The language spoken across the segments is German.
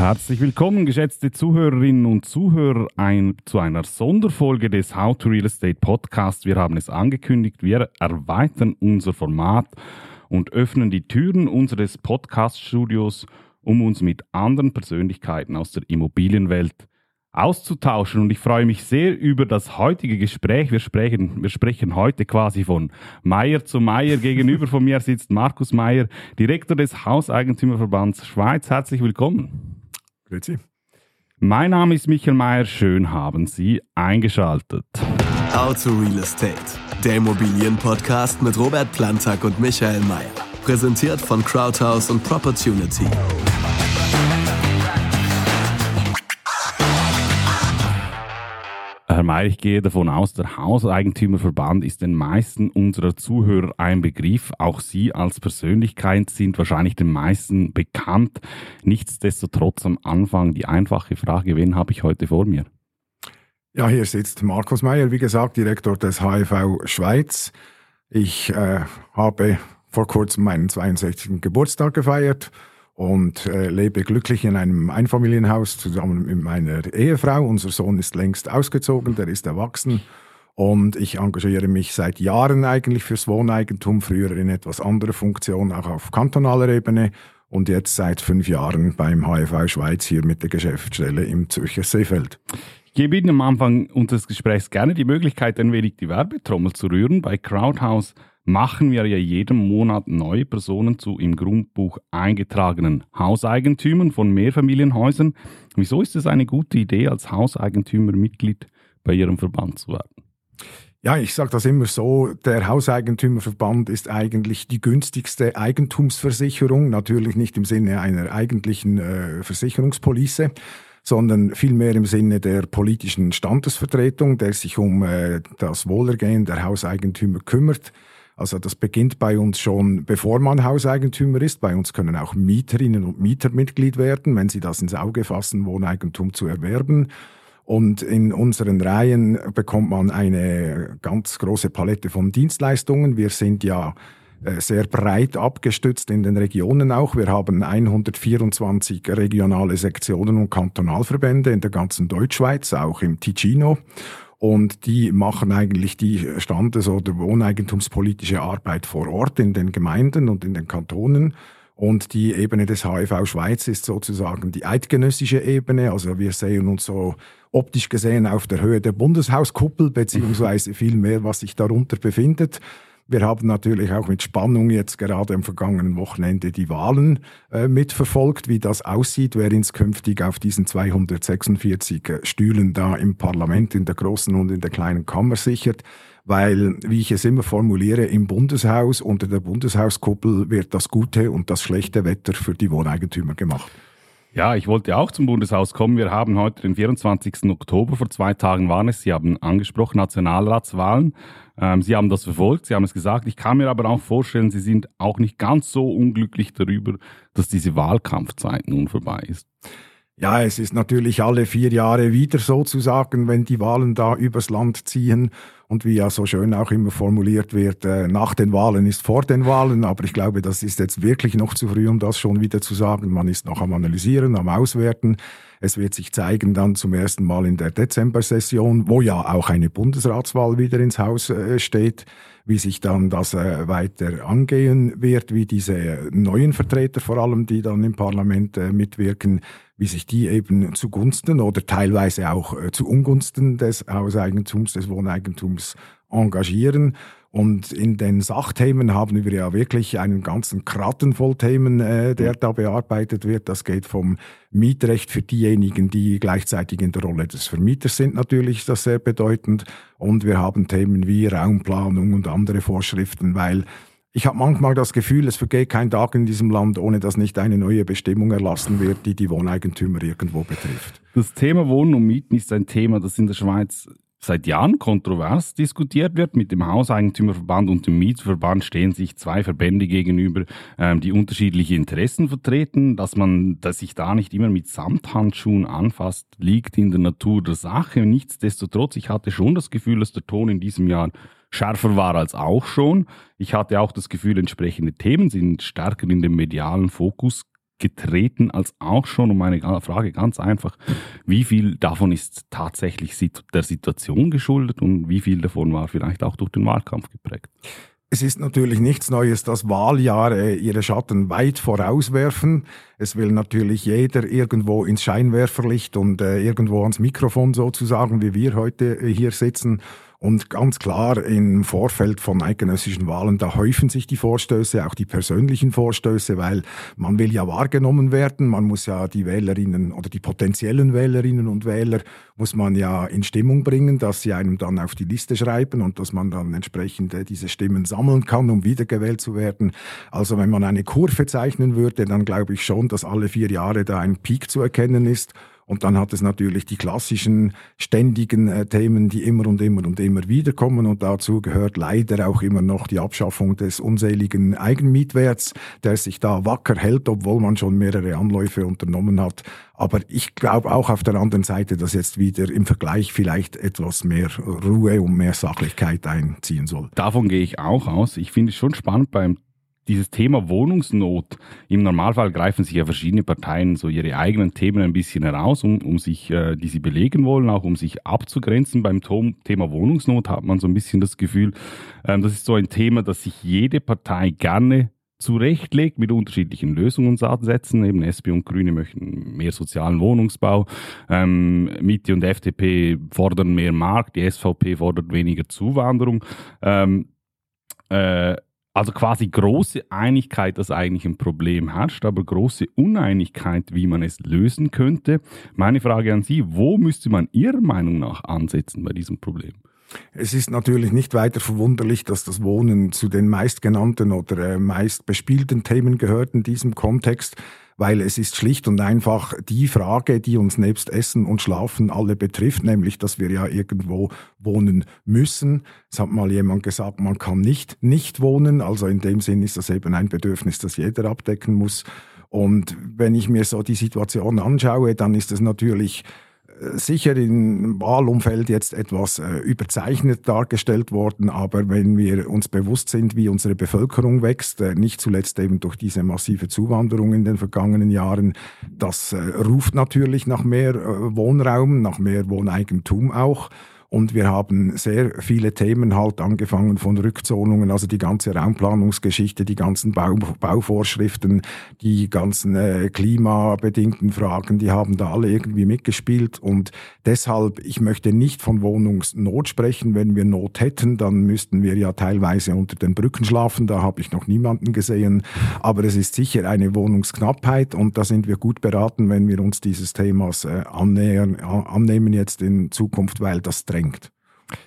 Herzlich willkommen, geschätzte Zuhörerinnen und Zuhörer, ein, zu einer Sonderfolge des How to Real Estate Podcast. Wir haben es angekündigt, wir erweitern unser Format und öffnen die Türen unseres Podcast-Studios, um uns mit anderen Persönlichkeiten aus der Immobilienwelt auszutauschen. Und ich freue mich sehr über das heutige Gespräch. Wir sprechen, wir sprechen heute quasi von Meier zu Meier. Gegenüber von mir sitzt Markus Meier, Direktor des Hauseigentümerverbands Schweiz. Herzlich willkommen. Grüezi. Mein Name ist Michael Meier. Schön haben Sie eingeschaltet. How to Real Estate, der Immobilienpodcast mit Robert Plantag und Michael Meier. Präsentiert von Crowdhouse und Propertunity. Mayer, ich gehe davon aus, der Hauseigentümerverband ist den meisten unserer Zuhörer ein Begriff. Auch Sie als Persönlichkeit sind wahrscheinlich den meisten bekannt. Nichtsdestotrotz am Anfang die einfache Frage, wen habe ich heute vor mir? Ja, hier sitzt Markus Meyer, wie gesagt, Direktor des HIV Schweiz. Ich äh, habe vor kurzem meinen 62. Geburtstag gefeiert und äh, lebe glücklich in einem Einfamilienhaus zusammen mit meiner Ehefrau. Unser Sohn ist längst ausgezogen, der ist erwachsen. Und ich engagiere mich seit Jahren eigentlich fürs Wohneigentum, früher in etwas anderer Funktion, auch auf kantonaler Ebene und jetzt seit fünf Jahren beim HIV Schweiz hier mit der Geschäftsstelle im Zürcher Seefeld. Ich gebe Ihnen am Anfang unseres Gesprächs gerne die Möglichkeit, ein wenig die Werbetrommel zu rühren. Bei Crowdhouse machen wir ja jeden Monat neue Personen zu im Grundbuch eingetragenen Hauseigentümern von Mehrfamilienhäusern. Wieso ist es eine gute Idee, als Hauseigentümer Mitglied bei Ihrem Verband zu werden? Ja, ich sage das immer so, der Hauseigentümerverband ist eigentlich die günstigste Eigentumsversicherung, natürlich nicht im Sinne einer eigentlichen äh, Versicherungspolice, sondern vielmehr im Sinne der politischen Standesvertretung, der sich um äh, das Wohlergehen der Hauseigentümer kümmert. Also das beginnt bei uns schon, bevor man Hauseigentümer ist. Bei uns können auch Mieterinnen und Mieter Mitglied werden, wenn sie das ins Auge fassen, Wohneigentum zu erwerben. Und in unseren Reihen bekommt man eine ganz große Palette von Dienstleistungen. Wir sind ja äh, sehr breit abgestützt in den Regionen auch. Wir haben 124 regionale Sektionen und Kantonalverbände in der ganzen Deutschschweiz, auch im Ticino und die machen eigentlich die Standes- oder Wohneigentumspolitische Arbeit vor Ort in den Gemeinden und in den Kantonen. Und die Ebene des HIV Schweiz ist sozusagen die eidgenössische Ebene. Also wir sehen uns so optisch gesehen auf der Höhe der Bundeshauskuppel, beziehungsweise viel mehr, was sich darunter befindet. Wir haben natürlich auch mit Spannung jetzt gerade am vergangenen Wochenende die Wahlen äh, mitverfolgt, wie das aussieht, wer uns künftig auf diesen 246 äh, Stühlen da im Parlament, in der großen und in der kleinen Kammer sichert. Weil, wie ich es immer formuliere, im Bundeshaus unter der Bundeshauskuppel wird das gute und das schlechte Wetter für die Wohneigentümer gemacht. Ja, ich wollte auch zum Bundeshaus kommen. Wir haben heute den 24. Oktober, vor zwei Tagen waren es. Sie haben angesprochen, Nationalratswahlen. Ähm, Sie haben das verfolgt, Sie haben es gesagt. Ich kann mir aber auch vorstellen, Sie sind auch nicht ganz so unglücklich darüber, dass diese Wahlkampfzeit nun vorbei ist. Ja, es ist natürlich alle vier Jahre wieder sozusagen, wenn die Wahlen da übers Land ziehen. Und wie ja so schön auch immer formuliert wird, äh, nach den Wahlen ist vor den Wahlen. Aber ich glaube, das ist jetzt wirklich noch zu früh, um das schon wieder zu sagen. Man ist noch am Analysieren, am Auswerten. Es wird sich zeigen dann zum ersten Mal in der Dezember-Session, wo ja auch eine Bundesratswahl wieder ins Haus äh, steht, wie sich dann das äh, weiter angehen wird, wie diese neuen Vertreter vor allem, die dann im Parlament mitwirken, wie sich die eben zugunsten oder teilweise auch äh, zu Ungunsten des Hauseigentums, des Wohneigentums engagieren. Und in den Sachthemen haben wir ja wirklich einen ganzen Kratten voll Themen, äh, der da bearbeitet wird. Das geht vom Mietrecht für diejenigen, die gleichzeitig in der Rolle des Vermieters sind, natürlich das sehr bedeutend. Und wir haben Themen wie Raumplanung und andere Vorschriften, weil ich habe manchmal das Gefühl, es vergeht kein Tag in diesem Land, ohne dass nicht eine neue Bestimmung erlassen wird, die die Wohneigentümer irgendwo betrifft. Das Thema Wohnen und Mieten ist ein Thema, das in der Schweiz seit Jahren kontrovers diskutiert wird. Mit dem Hauseigentümerverband und dem Mietverband stehen sich zwei Verbände gegenüber, ähm, die unterschiedliche Interessen vertreten. Dass man dass sich da nicht immer mit Samthandschuhen anfasst, liegt in der Natur der Sache. Nichtsdestotrotz, ich hatte schon das Gefühl, dass der Ton in diesem Jahr schärfer war als auch schon. Ich hatte auch das Gefühl, entsprechende Themen sind stärker in den medialen Fokus getreten als auch schon. Und meine Frage ganz einfach, wie viel davon ist tatsächlich der Situation geschuldet und wie viel davon war vielleicht auch durch den Wahlkampf geprägt? Es ist natürlich nichts Neues, dass Wahljahre ihre Schatten weit vorauswerfen. Es will natürlich jeder irgendwo ins Scheinwerferlicht und äh, irgendwo ans Mikrofon sozusagen, wie wir heute äh, hier sitzen. Und ganz klar, im Vorfeld von eidgenössischen Wahlen, da häufen sich die Vorstöße, auch die persönlichen Vorstöße, weil man will ja wahrgenommen werden. Man muss ja die Wählerinnen oder die potenziellen Wählerinnen und Wähler muss man ja in Stimmung bringen, dass sie einem dann auf die Liste schreiben und dass man dann entsprechend äh, diese Stimmen sammeln kann, um wiedergewählt zu werden. Also wenn man eine Kurve zeichnen würde, dann glaube ich schon, dass alle vier Jahre da ein Peak zu erkennen ist. Und dann hat es natürlich die klassischen ständigen äh, Themen, die immer und immer und immer wieder kommen. Und dazu gehört leider auch immer noch die Abschaffung des unseligen Eigenmietwerts, der sich da wacker hält, obwohl man schon mehrere Anläufe unternommen hat. Aber ich glaube auch auf der anderen Seite, dass jetzt wieder im Vergleich vielleicht etwas mehr Ruhe und mehr Sachlichkeit einziehen soll. Davon gehe ich auch aus. Ich finde es schon spannend beim dieses Thema Wohnungsnot, im Normalfall greifen sich ja verschiedene Parteien so ihre eigenen Themen ein bisschen heraus, um, um sich, äh, die sie belegen wollen, auch um sich abzugrenzen. Beim Thema Wohnungsnot hat man so ein bisschen das Gefühl, ähm, das ist so ein Thema, das sich jede Partei gerne zurechtlegt mit unterschiedlichen Lösungsansätzen. Eben SP und Grüne möchten mehr sozialen Wohnungsbau, ähm, Mitte und FDP fordern mehr Markt, die SVP fordert weniger Zuwanderung. Ähm, äh, also quasi große Einigkeit, dass eigentlich ein Problem herrscht, aber große Uneinigkeit, wie man es lösen könnte. Meine Frage an Sie, wo müsste man Ihrer Meinung nach ansetzen bei diesem Problem? Es ist natürlich nicht weiter verwunderlich, dass das Wohnen zu den meistgenannten oder äh, meist bespielten Themen gehört in diesem Kontext weil es ist schlicht und einfach die Frage, die uns nebst Essen und Schlafen alle betrifft, nämlich, dass wir ja irgendwo wohnen müssen. Es hat mal jemand gesagt, man kann nicht nicht wohnen, also in dem Sinn ist das eben ein Bedürfnis, das jeder abdecken muss. Und wenn ich mir so die Situation anschaue, dann ist es natürlich sicher im Wahlumfeld jetzt etwas äh, überzeichnet dargestellt worden, aber wenn wir uns bewusst sind, wie unsere Bevölkerung wächst, äh, nicht zuletzt eben durch diese massive Zuwanderung in den vergangenen Jahren, das äh, ruft natürlich nach mehr äh, Wohnraum, nach mehr Wohneigentum auch. Und wir haben sehr viele Themen halt angefangen von Rückzonungen, also die ganze Raumplanungsgeschichte, die ganzen Bau, Bauvorschriften, die ganzen äh, klimabedingten Fragen, die haben da alle irgendwie mitgespielt. Und deshalb, ich möchte nicht von Wohnungsnot sprechen. Wenn wir Not hätten, dann müssten wir ja teilweise unter den Brücken schlafen. Da habe ich noch niemanden gesehen. Aber es ist sicher eine Wohnungsknappheit und da sind wir gut beraten, wenn wir uns dieses Themas äh, annähern, annehmen jetzt in Zukunft, weil das drängt drängt.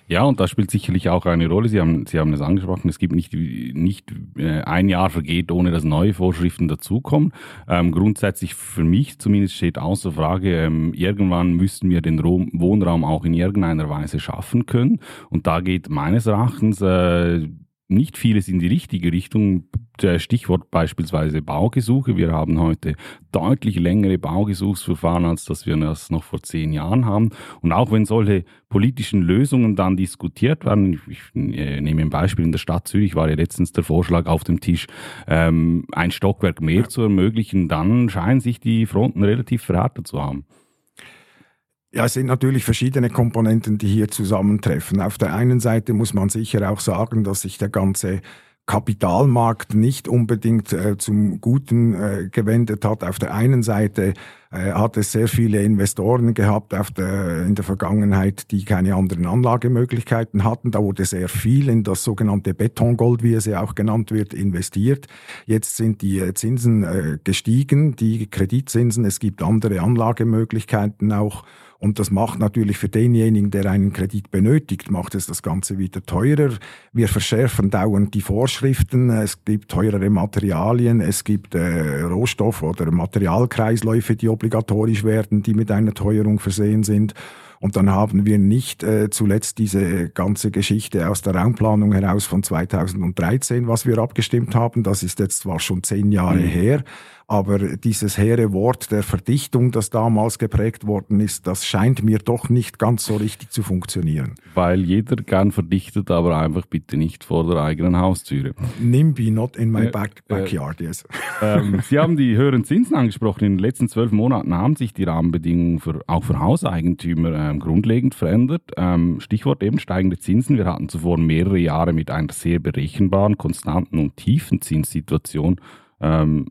Ja, und das spielt sicherlich auch eine Rolle. Sie haben, Sie haben es angesprochen, es gibt nicht, nicht äh, ein Jahr vergeht, ohne dass neue Vorschriften dazukommen. Ähm, grundsätzlich für mich zumindest steht außer Frage, ähm, irgendwann müssten wir den Wohnraum auch in irgendeiner Weise schaffen können. Und da geht meines Erachtens äh, nicht vieles in die richtige Richtung. Stichwort beispielsweise Baugesuche. Wir haben heute deutlich längere Baugesuchsverfahren, als das wir das noch vor zehn Jahren haben. Und auch wenn solche politischen Lösungen dann diskutiert werden, ich, äh, nehme ein Beispiel in der Stadt Zürich, war ja letztens der Vorschlag auf dem Tisch, ähm, ein Stockwerk mehr zu ermöglichen, dann scheinen sich die Fronten relativ verhärtet zu haben. Ja, es sind natürlich verschiedene Komponenten, die hier zusammentreffen. Auf der einen Seite muss man sicher auch sagen, dass sich der ganze Kapitalmarkt nicht unbedingt äh, zum Guten äh, gewendet hat. Auf der einen Seite äh, hat es sehr viele Investoren gehabt auf der, in der Vergangenheit, die keine anderen Anlagemöglichkeiten hatten. Da wurde sehr viel in das sogenannte Betongold, wie es ja auch genannt wird, investiert. Jetzt sind die äh, Zinsen äh, gestiegen, die Kreditzinsen. Es gibt andere Anlagemöglichkeiten auch. Und das macht natürlich für denjenigen, der einen Kredit benötigt, macht es das Ganze wieder teurer. Wir verschärfen dauernd die Vorschriften. Es gibt teurere Materialien, es gibt äh, Rohstoff- oder Materialkreisläufe, die obligatorisch werden, die mit einer Teuerung versehen sind. Und dann haben wir nicht äh, zuletzt diese ganze Geschichte aus der Raumplanung heraus von 2013, was wir abgestimmt haben. Das ist jetzt zwar schon zehn Jahre mhm. her, aber dieses hehre Wort der Verdichtung, das damals geprägt worden ist, das scheint mir doch nicht ganz so richtig zu funktionieren. Weil jeder gern verdichtet, aber einfach bitte nicht vor der eigenen Haustüre. NIMBY, not in my back, äh, backyard, yes. Ähm, Sie haben die höheren Zinsen angesprochen. In den letzten zwölf Monaten haben sich die Rahmenbedingungen für, auch für Hauseigentümer ähm, grundlegend verändert. Ähm, Stichwort eben steigende Zinsen. Wir hatten zuvor mehrere Jahre mit einer sehr berechenbaren, konstanten und tiefen Zinssituation. Ähm,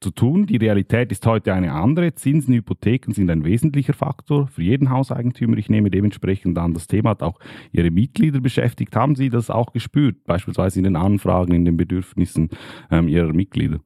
zu tun. Die Realität ist heute eine andere. Zinsen, Hypotheken sind ein wesentlicher Faktor für jeden Hauseigentümer. Ich nehme dementsprechend an, das Thema hat auch Ihre Mitglieder beschäftigt. Haben Sie das auch gespürt, beispielsweise in den Anfragen, in den Bedürfnissen ähm, Ihrer Mitglieder?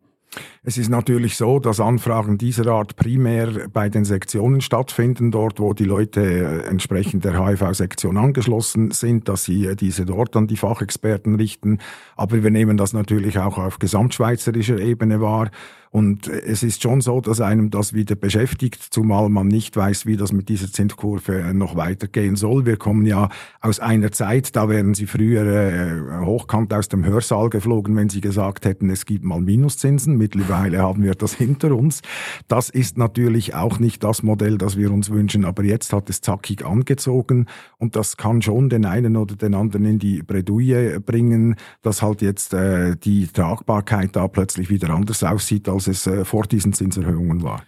Es ist natürlich so, dass Anfragen dieser Art primär bei den Sektionen stattfinden, dort wo die Leute äh, entsprechend der HIV-Sektion angeschlossen sind, dass sie äh, diese dort an die Fachexperten richten. Aber wir nehmen das natürlich auch auf gesamtschweizerischer Ebene wahr. Und es ist schon so, dass einem das wieder beschäftigt, zumal man nicht weiß, wie das mit dieser Zinskurve noch weitergehen soll. Wir kommen ja aus einer Zeit, da wären Sie früher äh, hochkant aus dem Hörsaal geflogen, wenn Sie gesagt hätten, es gibt mal Minuszinsen. Mittlerweile haben wir das hinter uns. Das ist natürlich auch nicht das Modell, das wir uns wünschen, aber jetzt hat es zackig angezogen und das kann schon den einen oder den anderen in die Bredouille bringen, dass halt jetzt äh, die Tragbarkeit da plötzlich wieder anders aussieht, als es äh, vor diesen Zinserhöhungen war.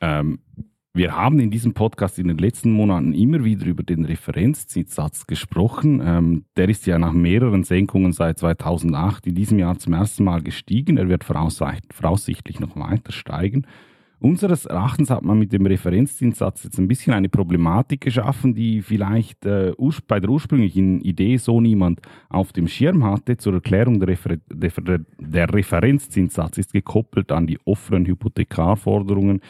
Ähm, wir haben in diesem Podcast in den letzten Monaten immer wieder über den Referenzzinssatz gesprochen. Ähm, der ist ja nach mehreren Senkungen seit 2008 in diesem Jahr zum ersten Mal gestiegen. Er wird voraussichtlich noch weiter steigen. Unseres Erachtens hat man mit dem Referenzzinssatz jetzt ein bisschen eine Problematik geschaffen, die vielleicht äh, bei der ursprünglichen Idee so niemand auf dem Schirm hatte. Zur Erklärung der, Refer der, der Referenzzinssatz ist gekoppelt an die offenen Hypothekarforderungen.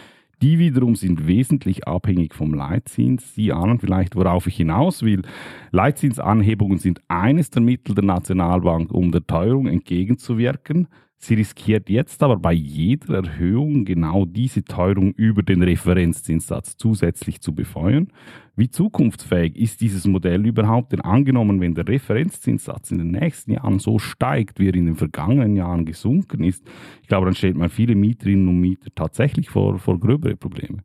Die wiederum sind wesentlich abhängig vom Leitzins. Sie ahnen vielleicht, worauf ich hinaus will. Leitzinsanhebungen sind eines der Mittel der Nationalbank, um der Teuerung entgegenzuwirken. Sie riskiert jetzt aber bei jeder Erhöhung genau diese Teuerung über den Referenzzinssatz zusätzlich zu befeuern. Wie zukunftsfähig ist dieses Modell überhaupt? Denn angenommen, wenn der Referenzzinssatz in den nächsten Jahren so steigt, wie er in den vergangenen Jahren gesunken ist, ich glaube, dann stellt man viele Mieterinnen und Mieter tatsächlich vor, vor gröbere Probleme.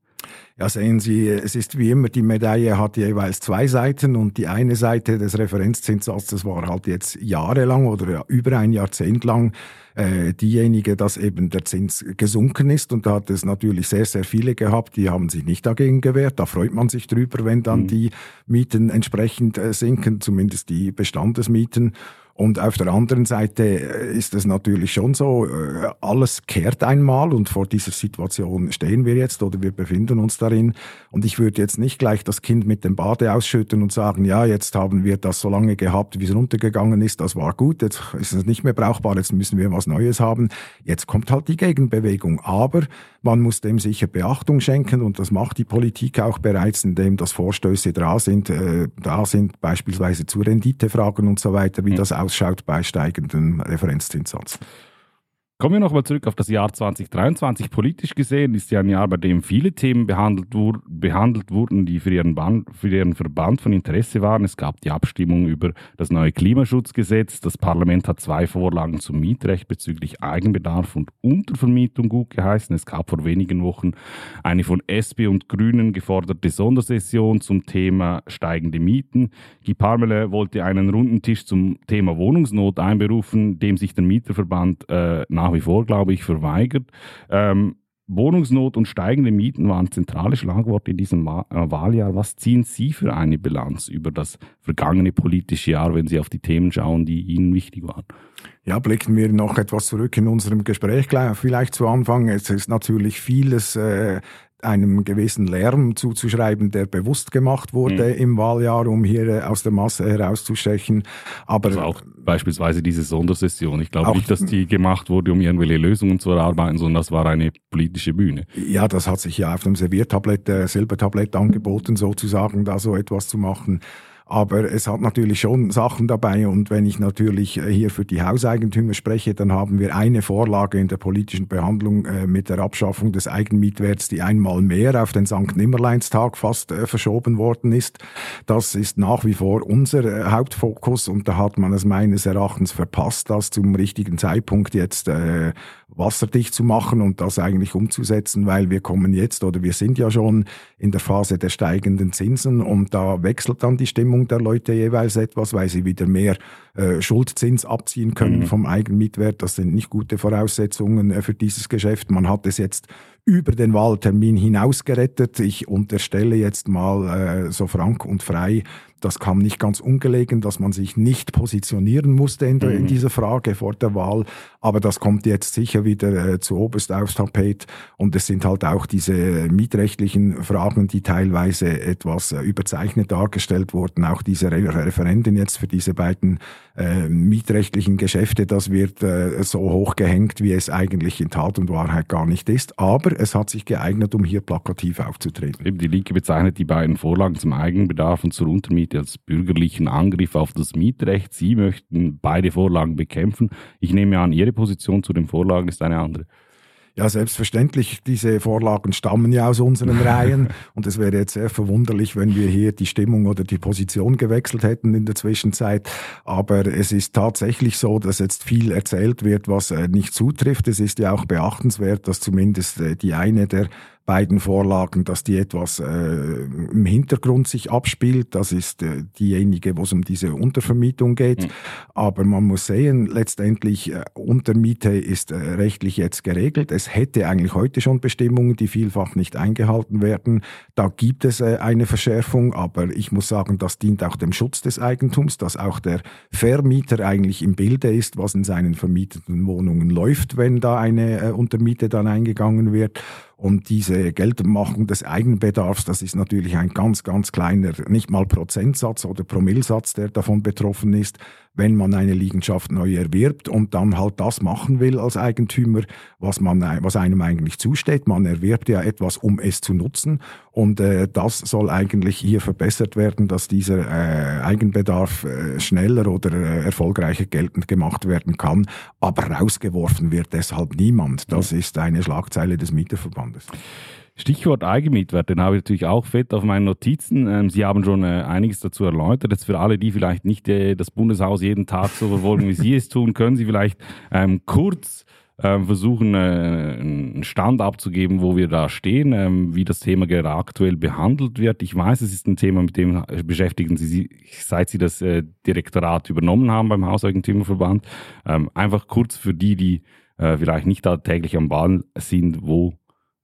Ja, sehen Sie, es ist wie immer, die Medaille hat jeweils zwei Seiten und die eine Seite des Referenzzinssatzes war halt jetzt jahrelang oder über ein Jahrzehnt lang äh, diejenige, dass eben der Zins gesunken ist. Und da hat es natürlich sehr, sehr viele gehabt, die haben sich nicht dagegen gewehrt. Da freut man sich drüber, wenn dann mhm. die Mieten entsprechend äh, sinken, zumindest die Bestandesmieten. Und auf der anderen Seite äh, ist es natürlich schon so, äh, alles kehrt einmal und vor dieser Situation stehen wir jetzt oder wir befinden uns darin. Und ich würde jetzt nicht gleich das Kind mit dem Bade ausschütten und sagen, ja, jetzt haben wir das so lange gehabt, wie es runtergegangen ist, das war gut, jetzt ist es nicht mehr brauchbar, jetzt müssen wir was Neues haben. Jetzt kommt halt die Gegenbewegung. Aber man muss dem sicher Beachtung schenken und das macht die Politik auch bereits, indem das Vorstöße da sind, äh, da sind beispielsweise zu Renditefragen und so weiter, wie mhm. das ausschaut bei steigendem Referenzzinssatz. Kommen wir nochmal zurück auf das Jahr 2023. Politisch gesehen ist ja ein Jahr, bei dem viele Themen behandelt, wur behandelt wurden, die für ihren, für ihren Verband von Interesse waren. Es gab die Abstimmung über das neue Klimaschutzgesetz. Das Parlament hat zwei Vorlagen zum Mietrecht bezüglich Eigenbedarf und Untervermietung gut geheißen. Es gab vor wenigen Wochen eine von SP und Grünen geforderte Sondersession zum Thema steigende Mieten. Guy Parmele wollte einen runden Tisch zum Thema Wohnungsnot einberufen, dem sich der Mieterverband äh, nach wie vor, glaube ich, verweigert. Ähm, Wohnungsnot und steigende Mieten waren zentrale Schlagworte in diesem äh, Wahljahr. Was ziehen Sie für eine Bilanz über das vergangene politische Jahr, wenn Sie auf die Themen schauen, die Ihnen wichtig waren? Ja, blicken wir noch etwas zurück in unserem Gespräch. Vielleicht zu Anfang. Es ist natürlich vieles äh, einem gewissen Lärm zuzuschreiben, der bewusst gemacht wurde mhm. im Wahljahr, um hier äh, aus der Masse herauszustechen. Aber also auch beispielsweise diese Sondersession. Ich glaube nicht, dass die gemacht wurde, um irgendwelche Lösungen zu erarbeiten, sondern das war eine politische Bühne. Ja, das hat sich ja auf dem Serviertablett, äh, Silbertablett angeboten, sozusagen, da so etwas zu machen. Aber es hat natürlich schon Sachen dabei. Und wenn ich natürlich äh, hier für die Hauseigentümer spreche, dann haben wir eine Vorlage in der politischen Behandlung äh, mit der Abschaffung des Eigenmietwerts, die einmal mehr auf den St. Nimmerleinstag fast äh, verschoben worden ist. Das ist nach wie vor unser Hauptfokus und da hat man es meines Erachtens verpasst, das zum richtigen Zeitpunkt jetzt wasserdicht zu machen und das eigentlich umzusetzen, weil wir kommen jetzt oder wir sind ja schon in der Phase der steigenden Zinsen und da wechselt dann die Stimmung der Leute jeweils etwas, weil sie wieder mehr äh, Schuldzins abziehen können mhm. vom Eigenmietwert. Das sind nicht gute Voraussetzungen äh, für dieses Geschäft. Man hat es jetzt über den Wahltermin hinaus gerettet. Ich unterstelle jetzt mal äh, so frank und frei, das kam nicht ganz ungelegen, dass man sich nicht positionieren musste in, der, mhm. in dieser Frage vor der Wahl. Aber das kommt jetzt sicher wieder äh, zu oberst aufs Tapet. Und es sind halt auch diese mietrechtlichen Fragen, die teilweise etwas äh, überzeichnet dargestellt wurden. Auch diese Re Referenden jetzt für diese beiden äh, mietrechtlichen Geschäfte, das wird äh, so hoch gehängt, wie es eigentlich in Tat und Wahrheit gar nicht ist. Aber es hat sich geeignet, um hier plakativ aufzutreten. Eben die Linke bezeichnet die beiden Vorlagen zum Eigenbedarf und zur Untermiete als bürgerlichen Angriff auf das Mietrecht. Sie möchten beide Vorlagen bekämpfen. Ich nehme an, Ihre Position zu den Vorlagen ist eine andere. Ja, selbstverständlich, diese Vorlagen stammen ja aus unseren Reihen und es wäre jetzt sehr verwunderlich, wenn wir hier die Stimmung oder die Position gewechselt hätten in der Zwischenzeit. Aber es ist tatsächlich so, dass jetzt viel erzählt wird, was äh, nicht zutrifft. Es ist ja auch beachtenswert, dass zumindest äh, die eine der beiden Vorlagen, dass die etwas äh, im Hintergrund sich abspielt. Das ist äh, diejenige, wo es um diese Untervermietung geht. Mhm. Aber man muss sehen, letztendlich äh, Untermiete ist äh, rechtlich jetzt geregelt. Es hätte eigentlich heute schon Bestimmungen, die vielfach nicht eingehalten werden. Da gibt es äh, eine Verschärfung, aber ich muss sagen, das dient auch dem Schutz des Eigentums, dass auch der Vermieter eigentlich im Bilde ist, was in seinen vermieteten Wohnungen läuft, wenn da eine äh, Untermiete dann eingegangen wird. Und diese Geltendmachung des Eigenbedarfs, das ist natürlich ein ganz, ganz kleiner, nicht mal Prozentsatz oder Promillsatz, der davon betroffen ist wenn man eine Liegenschaft neu erwirbt und dann halt das machen will als Eigentümer, was, man, was einem eigentlich zusteht. Man erwirbt ja etwas, um es zu nutzen und äh, das soll eigentlich hier verbessert werden, dass dieser äh, Eigenbedarf äh, schneller oder äh, erfolgreicher geltend gemacht werden kann. Aber rausgeworfen wird deshalb niemand. Das ist eine Schlagzeile des Mieterverbandes. Stichwort Eigenmietwert, den habe ich natürlich auch fett auf meinen Notizen. Ähm, Sie haben schon äh, einiges dazu erläutert. Jetzt für alle, die vielleicht nicht äh, das Bundeshaus jeden Tag so verfolgen, wie Sie es tun, können Sie vielleicht ähm, kurz ähm, versuchen, äh, einen Stand abzugeben, wo wir da stehen, ähm, wie das Thema gerade aktuell behandelt wird. Ich weiß, es ist ein Thema, mit dem beschäftigen Sie sich, seit Sie das äh, Direktorat übernommen haben beim Hauseigentümerverband. Ähm, einfach kurz für die, die äh, vielleicht nicht da täglich am Ball sind, wo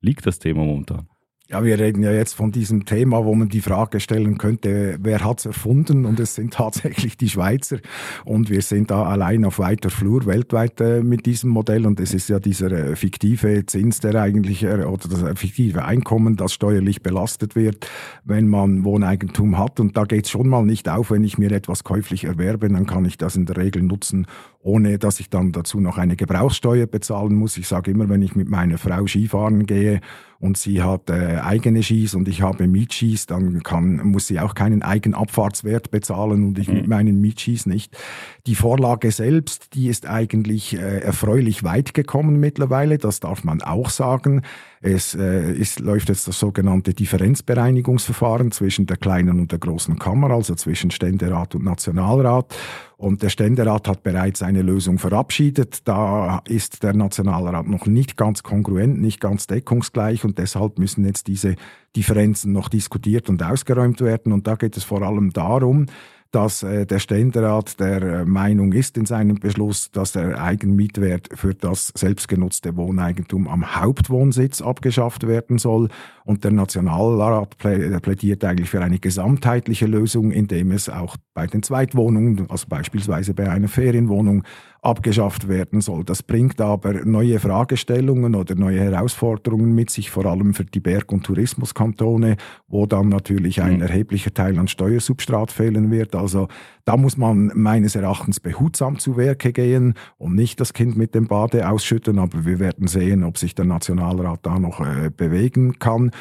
liegt das Thema momentan? Ja, wir reden ja jetzt von diesem Thema, wo man die Frage stellen könnte, wer hat's erfunden? Und es sind tatsächlich die Schweizer. Und wir sind da allein auf weiter Flur weltweit äh, mit diesem Modell. Und es ist ja dieser äh, fiktive Zins, der eigentlich, äh, oder das fiktive Einkommen, das steuerlich belastet wird, wenn man Wohneigentum hat. Und da geht's schon mal nicht auf, wenn ich mir etwas käuflich erwerbe, dann kann ich das in der Regel nutzen, ohne dass ich dann dazu noch eine Gebrauchssteuer bezahlen muss. Ich sage immer, wenn ich mit meiner Frau Skifahren gehe, und sie hat äh, eigene Skis und ich habe Mietskis, dann kann, muss sie auch keinen Eigenabfahrtswert bezahlen und ich mhm. mit meinen Mietskis nicht. Die Vorlage selbst, die ist eigentlich äh, erfreulich weit gekommen mittlerweile, das darf man auch sagen. Es äh, ist, läuft jetzt das sogenannte Differenzbereinigungsverfahren zwischen der kleinen und der großen Kammer, also zwischen Ständerat und Nationalrat. Und der Ständerat hat bereits eine Lösung verabschiedet. Da ist der Nationalrat noch nicht ganz kongruent, nicht ganz deckungsgleich und deshalb müssen jetzt diese Differenzen noch diskutiert und ausgeräumt werden. Und da geht es vor allem darum, dass äh, der Ständerat der äh, Meinung ist in seinem Beschluss, dass der Eigenmietwert für das selbstgenutzte Wohneigentum am Hauptwohnsitz abgeschafft werden soll. Und der Nationalrat plädiert eigentlich für eine gesamtheitliche Lösung, indem es auch bei den Zweitwohnungen, also beispielsweise bei einer Ferienwohnung, abgeschafft werden soll. Das bringt aber neue Fragestellungen oder neue Herausforderungen mit sich, vor allem für die Berg- und Tourismuskantone, wo dann natürlich ein mhm. erheblicher Teil an Steuersubstrat fehlen wird. Also da muss man meines Erachtens behutsam zu Werke gehen und nicht das Kind mit dem Bade ausschütten, aber wir werden sehen, ob sich der Nationalrat da noch äh, bewegen kann.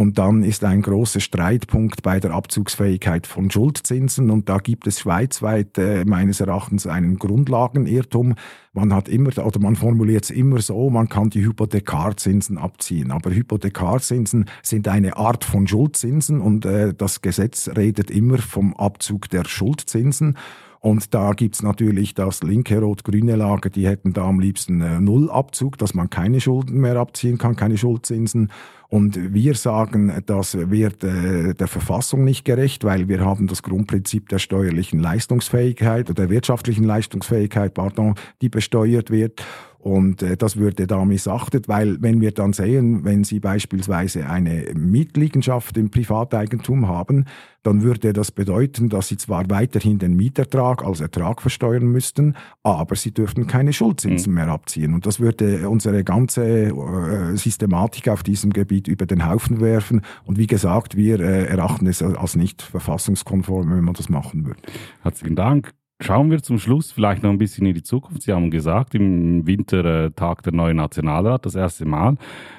Und dann ist ein großer Streitpunkt bei der Abzugsfähigkeit von Schuldzinsen. Und da gibt es schweizweit äh, meines Erachtens einen Grundlagenirrtum. Man hat immer, oder man formuliert es immer so, man kann die Hypothekarzinsen abziehen. Aber Hypothekarzinsen sind eine Art von Schuldzinsen und äh, das Gesetz redet immer vom Abzug der Schuldzinsen. Und da gibt's natürlich das linke rot-grüne Lager, die hätten da am liebsten äh, Nullabzug, dass man keine Schulden mehr abziehen kann, keine Schuldzinsen. Und wir sagen, das wird äh, der Verfassung nicht gerecht, weil wir haben das Grundprinzip der steuerlichen Leistungsfähigkeit oder der wirtschaftlichen Leistungsfähigkeit, pardon, die besteuert wird. Und äh, das würde da missachtet, weil wenn wir dann sehen, wenn Sie beispielsweise eine Mietliegenschaft im Privateigentum haben, dann würde das bedeuten, dass Sie zwar weiterhin den Mietertrag als Ertrag versteuern müssten, aber Sie dürften keine Schuldzinsen mhm. mehr abziehen. Und das würde unsere ganze äh, Systematik auf diesem Gebiet über den Haufen werfen. Und wie gesagt, wir äh, erachten es als nicht verfassungskonform, wenn man das machen würde. Herzlichen Dank. Schauen wir zum Schluss vielleicht noch ein bisschen in die Zukunft. Sie haben gesagt, im Winter äh, Tag der neue Nationalrat, das erste Mal.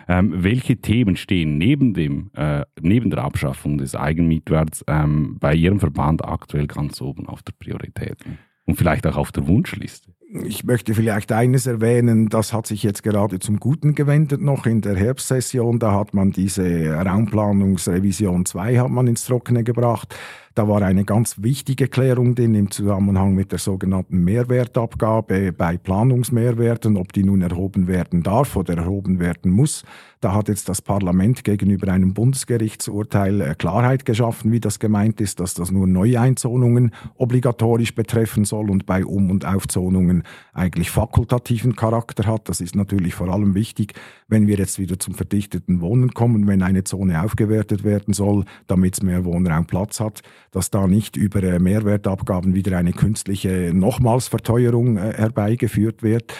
Ähm, welche Themen stehen neben, dem, äh, neben der Abschaffung des Eigenmietwerts ähm, bei Ihrem Verband aktuell ganz oben auf der Prioritäten? Und vielleicht auch auf der Wunschliste? Ich möchte vielleicht eines erwähnen, das hat sich jetzt gerade zum Guten gewendet noch in der Herbstsession. Da hat man diese Raumplanungsrevision 2 hat man ins Trockene gebracht. Da war eine ganz wichtige Klärung drin im Zusammenhang mit der sogenannten Mehrwertabgabe bei Planungsmehrwerten, ob die nun erhoben werden darf oder erhoben werden muss. Da hat jetzt das Parlament gegenüber einem Bundesgerichtsurteil äh, Klarheit geschaffen, wie das gemeint ist, dass das nur Neueinzonungen obligatorisch betreffen soll und bei Um- und Aufzonungen eigentlich fakultativen Charakter hat. Das ist natürlich vor allem wichtig, wenn wir jetzt wieder zum verdichteten Wohnen kommen, wenn eine Zone aufgewertet werden soll, damit es mehr Wohnraum Platz hat, dass da nicht über äh, Mehrwertabgaben wieder eine künstliche Nochmalsverteuerung äh, herbeigeführt wird.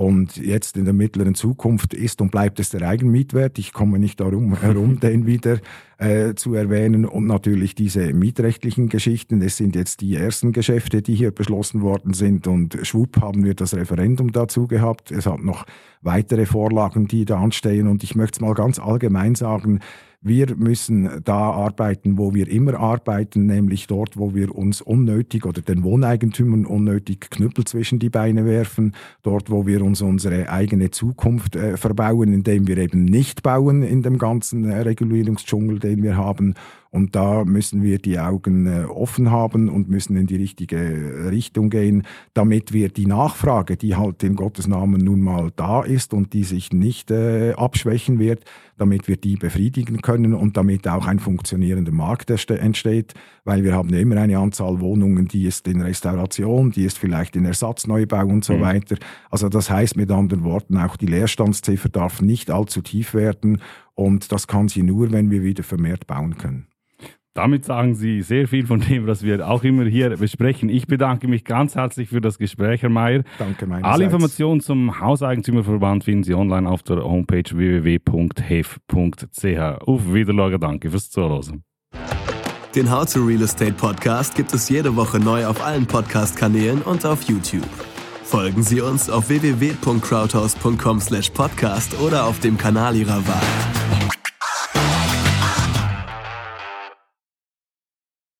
Und jetzt in der mittleren Zukunft ist und bleibt es der Eigenmietwert. Ich komme nicht darum herum, den wieder äh, zu erwähnen. Und natürlich diese mietrechtlichen Geschichten. Es sind jetzt die ersten Geschäfte, die hier beschlossen worden sind. Und schwupp haben wir das Referendum dazu gehabt. Es hat noch weitere Vorlagen, die da anstehen. Und ich möchte es mal ganz allgemein sagen, wir müssen da arbeiten, wo wir immer arbeiten, nämlich dort, wo wir uns unnötig oder den Wohneigentümern unnötig Knüppel zwischen die Beine werfen, dort, wo wir uns unsere eigene Zukunft äh, verbauen, indem wir eben nicht bauen in dem ganzen äh, Regulierungsdschungel, den wir haben und da müssen wir die Augen äh, offen haben und müssen in die richtige Richtung gehen, damit wir die Nachfrage, die halt in Gottes Namen nun mal da ist und die sich nicht äh, abschwächen wird, damit wir die befriedigen können und damit auch ein funktionierender Markt entsteht, weil wir haben ja immer eine Anzahl Wohnungen, die ist in Restauration, die ist vielleicht in Ersatzneubau und so mhm. weiter. Also das heißt mit anderen Worten, auch die Leerstandsziffer darf nicht allzu tief werden und das kann sie nur, wenn wir wieder vermehrt bauen können. Damit sagen Sie sehr viel von dem, was wir auch immer hier besprechen. Ich bedanke mich ganz herzlich für das Gespräch, Herr Mayer. Danke, meinerseits. Alle Informationen zum Hauseigentümerverband finden Sie online auf der Homepage www.hef.ch. Auf Wiederlage, danke fürs Zuhören. Den How to Real Estate Podcast gibt es jede Woche neu auf allen Podcast-Kanälen und auf YouTube. Folgen Sie uns auf www.crowdhouse.com/podcast oder auf dem Kanal Ihrer Wahl.